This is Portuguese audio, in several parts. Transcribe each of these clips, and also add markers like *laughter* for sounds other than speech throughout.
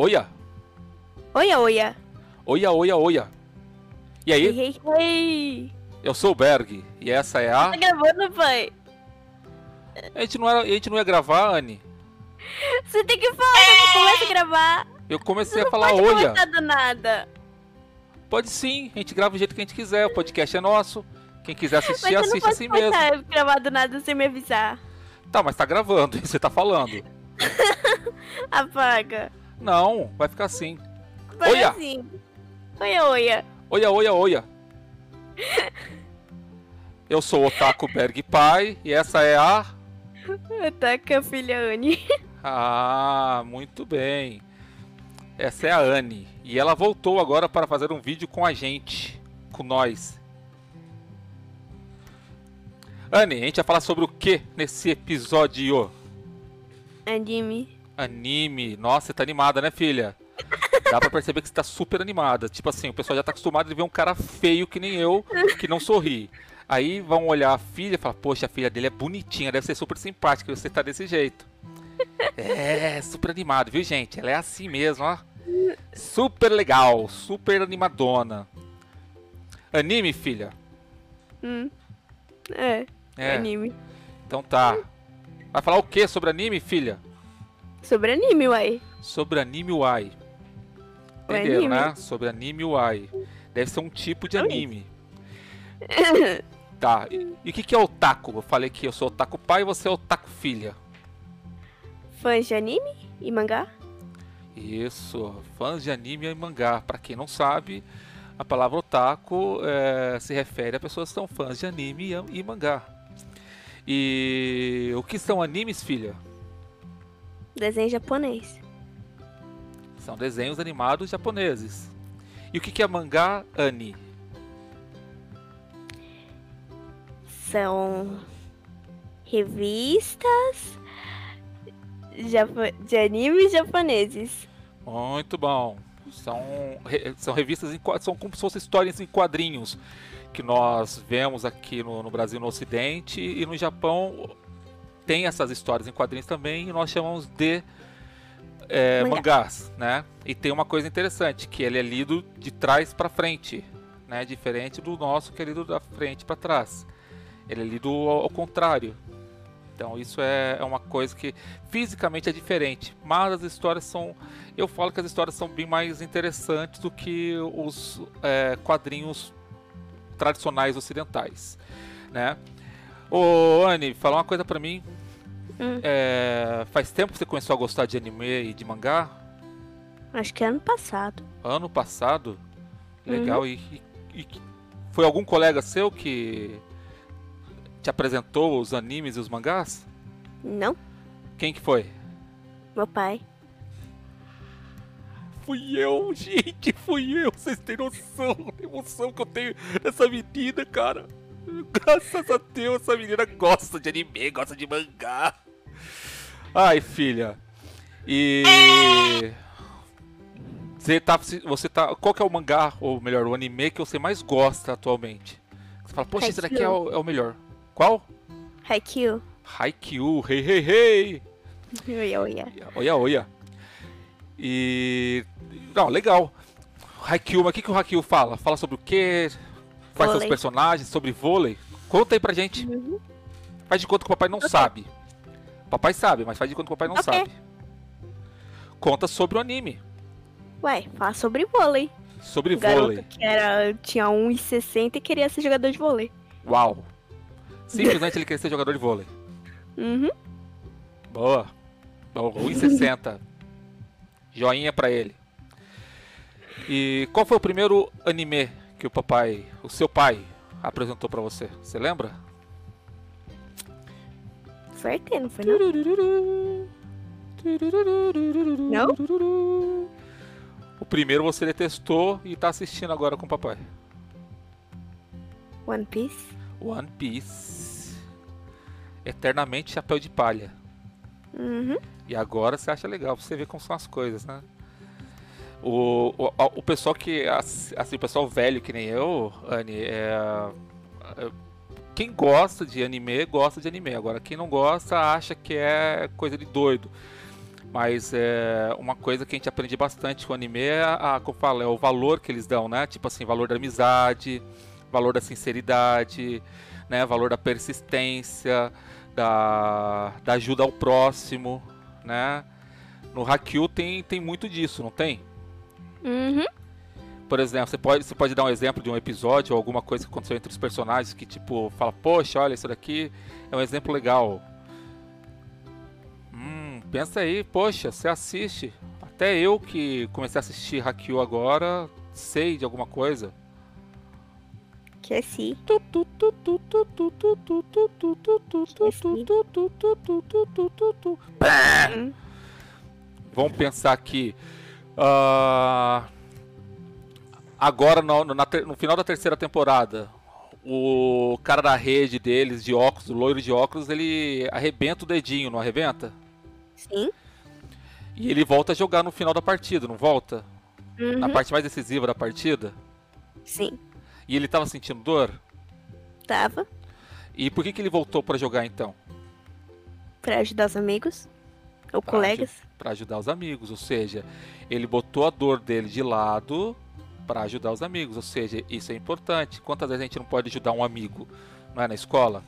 Oia! Oia, oia. Oia, oia, oia. E aí, Ei, ei, ei. eu sou o Berg e essa é a. Tá gravando, pai? A gente não, era... a gente não ia gravar, Anne. Você tem que falar, eu começo a gravar. Eu comecei Você a não falar pode oia. começar do nada. Pode sim, a gente grava do jeito que a gente quiser. O podcast é nosso. Quem quiser Mas assistir, não assiste assim mesmo. começar a gravar do nada sem me avisar. Tá, mas tá gravando, *laughs* você tá falando. *laughs* Apaga. Não, vai ficar assim. Vai Oia. assim. Oia, oia. Oia, oia, oia. Eu sou o Otaku Berg Pai e essa é a. Ataca a filha Anne. Ah, muito bem. Essa é a Anne. E ela voltou agora para fazer um vídeo com a gente. Com nós. Anne, a gente vai falar sobre o que nesse episódio? Anime. Anime. Nossa, você tá animada, né, filha? Dá pra perceber que você tá super animada. Tipo assim, o pessoal já tá acostumado a ver um cara feio que nem eu, que não sorri. Aí vão olhar a filha e falar, poxa, a filha dele é bonitinha, deve ser super simpática, você tá desse jeito. É, super animado, viu, gente? Ela é assim mesmo, ó. Super legal, super animadona. Anime, filha? Hum. É, É, anime. então tá. Vai falar o que sobre anime, filha? Sobre anime, uai. Sobre anime Uai. Entenderam, né? Sobre anime Uai. Deve ser um tipo de anime. *laughs* Tá. E e o que, que é otaku? Eu falei que eu sou otaku pai e você é otaku filha. Fãs de anime e mangá? Isso. Fãs de anime e mangá. Pra quem não sabe, a palavra otaku eh, se refere a pessoas que são fãs de anime e, e mangá. E o que são animes, filha? Desenho japonês. São desenhos animados japoneses. E o que, é mangá, Ani? São revistas de animes japoneses. Muito bom. São, são revistas, em, são como se fossem histórias em quadrinhos que nós vemos aqui no, no Brasil, no Ocidente, e no Japão tem essas histórias em quadrinhos também, e nós chamamos de é, Mangá. mangás, né? E tem uma coisa interessante, que ele é lido de trás para frente, né? Diferente do nosso, que é lido da frente para trás. Ele é lido ao, ao contrário. Então isso é, é uma coisa que fisicamente é diferente, mas as histórias são, eu falo que as histórias são bem mais interessantes do que os é, quadrinhos tradicionais ocidentais, né? Ô Anne, fala uma coisa pra mim. Hum. É, faz tempo que você começou a gostar de anime e de mangá? Acho que ano passado. Ano passado? Legal. E, e- e que- foi algum colega seu que te apresentou os animes e os mangás? Não? Quem que foi? Meu pai. Fui eu, *laughs* gente, fui eu. Vocês têm noção da emoção que eu tenho dessa menina, cara. Graças a Deus, essa menina gosta de anime, gosta de mangá. Ai, filha. E. Você tá, você tá. Qual que é o mangá, ou melhor, o anime que você mais gosta atualmente? Você fala, poxa, esse daqui é o, é o melhor. Qual? Haikyuu. Haikyuu, hey, hey, hey. Oia, oia. Olha, olha. E. Não, legal. Haikyuu, mas o que, que o Haikyuu fala? Fala sobre o quê? Quais são os Vôlei. personagens? Sobre vôlei? Conta aí pra gente. Uhum. Faz de conta que o papai não sabe. O papai sabe, mas faz de conta que o papai não Ok. sabe. Conta sobre o anime. Ué, fala sobre vôlei. Sobre O vôlei. que era, tinha 1,60 e queria ser jogador de vôlei. Uau. Simplesmente ele queria ser jogador de vôlei. Uhum. Boa. Boa, 1,60. Joinha pra ele. E qual foi o primeiro anime que o papai, o seu pai, apresentou pra você? Você lembra? Foi ET, não foi não? Não? O primeiro você detestou e tá assistindo agora com o papai. One Piece? One Piece. Eternamente chapéu de palha. Uhum. E agora você acha legal, pra você ver como são as coisas, né? O, o, o pessoal que. Assim, o pessoal velho que nem eu, Anne, é. é- Quem gosta de anime, gosta de anime. Agora, quem não gosta, acha que é coisa de doido. Mas é uma coisa que a gente aprende bastante com o anime é, a, como eu falo, é o valor que eles dão, né? Tipo assim, valor da amizade, valor da sinceridade, né? Valor da persistência, da, da ajuda ao próximo, né? No Haikyuu tem, tem muito disso, não tem? Uhum. Por exemplo, você pode, você pode dar um exemplo de um episódio ou alguma coisa que aconteceu entre os personagens que, tipo, fala, poxa, olha, isso daqui é um exemplo legal. Hum, pensa aí, poxa, você assiste. Até eu que comecei a assistir Haikyuu agora, sei de alguma coisa. Que é sim. Hum. Vamos pensar aqui. Ah, agora, no, no- na ter- no final da terceira temporada, o cara da rede deles, de óculos, o loiro de óculos, ele arrebenta o dedinho, não arrebenta? Sim. E ele volta a jogar no final da partida, não volta? Na Uhum. parte mais decisiva da partida. Sim. E ele tava sentindo dor? Tava. E por que, que ele voltou pra jogar então? Pra ajudar os amigos. Ou Pra colegas. Pra ajudar os amigos, ou seja, ele botou a dor dele de lado pra ajudar os amigos, ou seja, isso é importante. Quantas vezes a gente não pode ajudar um amigo, não é na escola?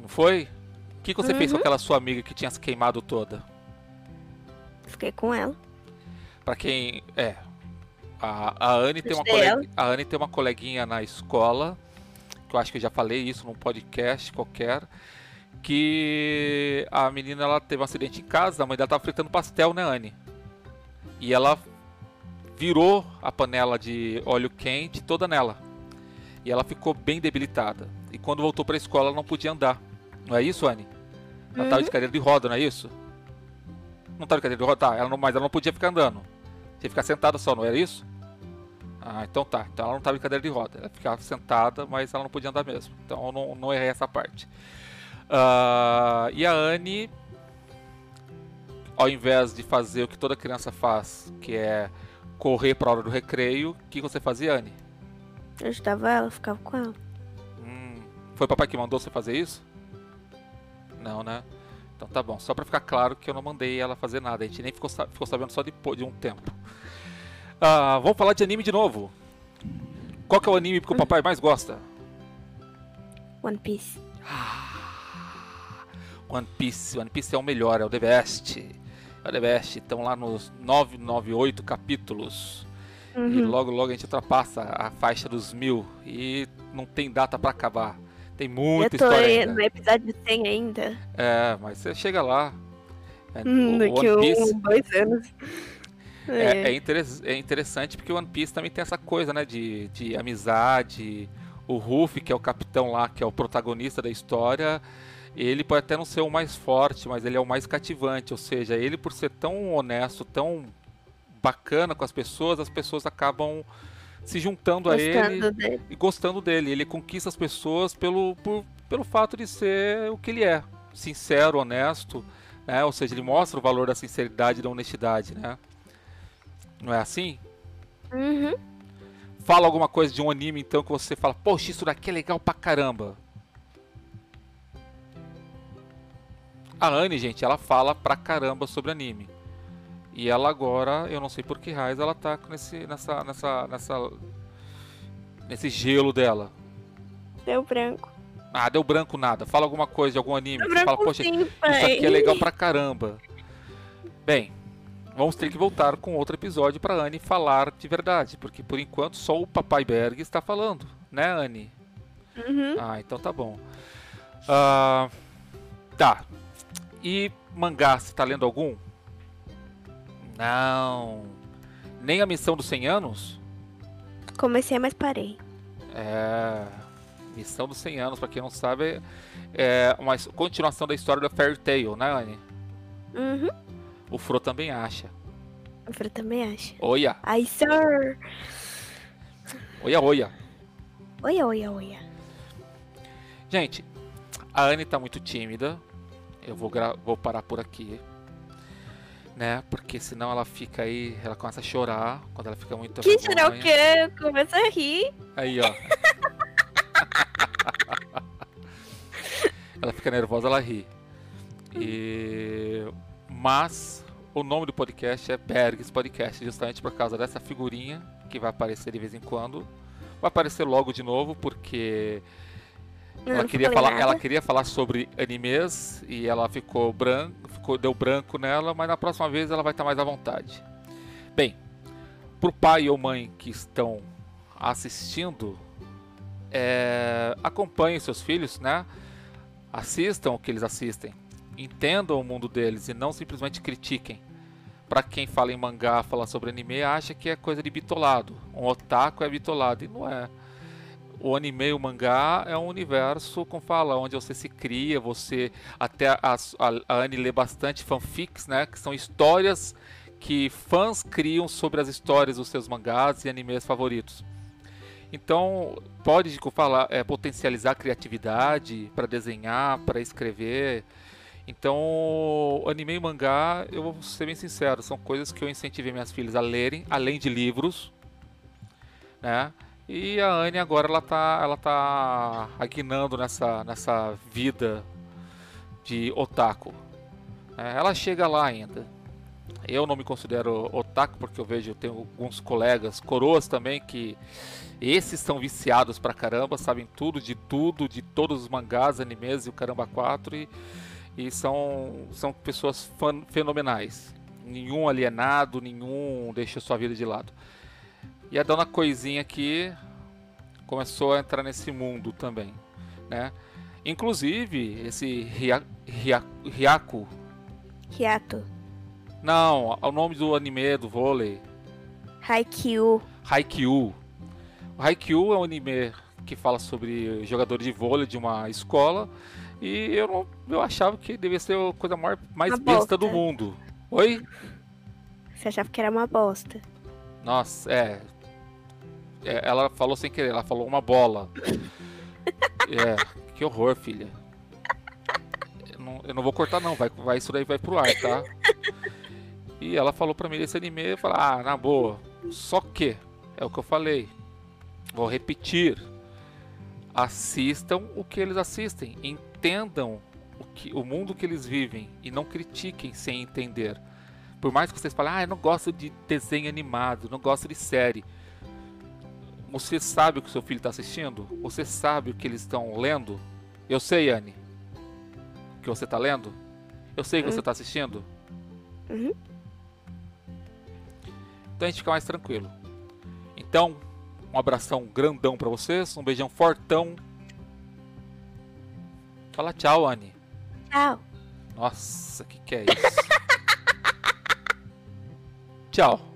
Não foi? O que, que você fez com Uhum. aquela sua amiga que tinha se queimado toda? Fiquei com ela. Pra quem é, a, a Anne tem uma colega, a Anne tem uma coleguinha na escola, que eu acho que eu já falei isso num podcast qualquer, que a menina ela teve um acidente em casa, a mãe dela tava fritando pastel, né, Anne? E ela virou a panela de óleo quente toda nela. E ela ficou bem debilitada. E quando voltou pra escola, ela não podia andar. Não é isso, Anne? Ela tava de cadeira de roda, não é isso? Não tava de cadeira de roda, tá, ela não, mas ela não podia ficar andando. Tinha que ficar sentada só, não era isso? Ah, então tá. Então ela não estava em cadeira de roda. Ela ficava sentada, mas ela não podia andar mesmo. Então eu não, não errei essa parte. Ah, e a Anne, ao invés de fazer o que toda criança faz, que é correr para a hora do recreio, o que você fazia, Anne? Eu ajudava ela, ficava com ela. Hum, foi papai que mandou você fazer isso? Não, né? Então tá bom. Só pra ficar claro que eu não mandei ela fazer nada. A gente nem ficou, ficou sabendo só depois de um tempo. Ah, vamos falar de anime de novo. Qual que é o anime que o papai mais gosta? One Piece. One Piece. One Piece é o melhor, é o The Best. É o The Best. Estão lá nos 998 capítulos. E Uhum. logo, logo a gente ultrapassa a faixa dos mil. E não tem data pra acabar. Tem muita eu tô história no episódio 100 ainda. É, mas você chega lá. É, Hum, o One Piece um, dois anos. é, é interes- é interessante porque o One Piece também tem essa coisa, né? De, de amizade. O Ruffy, que é o capitão lá, que é o protagonista da história, ele pode até não ser o mais forte, mas ele é o mais cativante. Ou seja, ele por ser tão honesto, tão bacana com as pessoas, as pessoas acabam se juntando a ele Gostando dele. e gostando dele. Ele conquista as pessoas pelo, por- pelo fato de ser o que ele é, sincero, honesto, né? Ou seja, ele mostra o valor da sinceridade e da honestidade, né? Não é assim? Uhum. Fala alguma coisa de um anime então que você fala, poxa, isso daqui é legal pra caramba. A Anne, gente, ela fala pra caramba sobre anime. E ela agora, eu não sei por que raiz, ela tá com esse, nessa, nessa, nessa, nesse gelo dela. Deu branco. Ah, deu branco nada. Fala alguma coisa de algum anime. Deu você fala, poxa, sim, isso aqui é legal pra caramba. Bem, vamos ter que voltar com outro episódio pra Anne falar de verdade. Porque por enquanto só o Papai Berg está falando, né, Anne? Uhum. Ah, então tá bom. Ah, tá. E mangá, você tá lendo algum? Não. Nem a Missão dos 100 Anos? Comecei, mas parei. É. Missão dos 100 Anos, pra quem não sabe, é uma continuação da história da Fairy Tail, né, Anne? Uhum. O Fro também acha. O Fran também acha. Oia, Ai, sir. oia, oia. Oia, oia, oia. Gente, a Anne tá muito tímida. Eu vou, vou parar por aqui. Né? Porque senão ela fica aí, ela começa a chorar quando ela fica muito Que será o quê? Começa a rir. Aí, ó. *laughs* ela fica nervosa, ela ri. E Mas o nome do podcast é Bergs Podcast, justamente por causa dessa figurinha que vai aparecer de vez em quando. Vai aparecer logo de novo, porque Não, ela queria falar, nada. ela queria falar sobre animes e ela ficou branco, ficou, deu branco nela, mas na próxima vez ela vai estar mais à vontade. Bem, pro pai ou mãe que estão assistindo, é, acompanhem seus filhos, né? Assistam o que eles assistem, entendam o mundo deles e não simplesmente critiquem. Pra quem fala em mangá, fala sobre anime, acha que é coisa de bitolado. Um otaku é bitolado e não é o anime e o mangá é um universo, como fala, onde você se cria, você até a, a, a Anne lê bastante fanfics, né, que são histórias que fãs criam sobre as histórias dos seus mangás e animes favoritos. Então, pode como falar, é, potencializar a criatividade para desenhar, para escrever. Então, anime e mangá, eu vou ser bem sincero, são coisas que eu incentivei minhas filhas a lerem, além de livros, né? E a Anne agora ela tá, ela tá aguinando nessa, nessa vida de otaku. É, ela chega lá ainda. Eu não me considero otaku porque eu vejo, eu tenho alguns colegas, coroas também, que esses são viciados pra caramba, sabem tudo de tudo, de todos os mangás, animes e o caramba 4 e, e são, são pessoas fenomenais. Nenhum alienado, nenhum deixa sua vida de lado. E a dona Coisinha aqui começou a entrar nesse mundo também, né? Inclusive, esse Ria, Ria, Ryaku, Hiato. não, é o nome do anime do vôlei, Haikyuu. Haikyuu. O Haikyuu é um anime que fala sobre jogadores de vôlei de uma escola e eu, não, eu achava que devia ser a coisa maior, mais Uma besta do bosta. mundo. Oi? Você achava que era uma bosta. Nossa, é. É, Ela falou sem querer, ela falou uma bola. é, que horror, filha. Eu não, eu não vou cortar não, vai, vai, isso daí vai pro ar, tá? E ela falou pra mim desse anime, eu falei, ah, na boa. Só que, é o que eu falei. Vou repetir. Assistam o que eles assistem. Entendam o, que, o mundo que eles vivem. E não critiquem sem entender. Por mais que vocês falem, ah, eu não gosto de desenho animado, não gosto de série. Você sabe o que seu filho está assistindo? Você sabe o que eles estão lendo? Eu sei, Anne. O que você está lendo? Eu sei que você está assistindo? Uhum. Então a gente fica mais tranquilo. Então, um abração grandão pra vocês, um beijão fortão. Fala tchau, Anne. Tchau. Nossa, que que é isso? *laughs* tchau.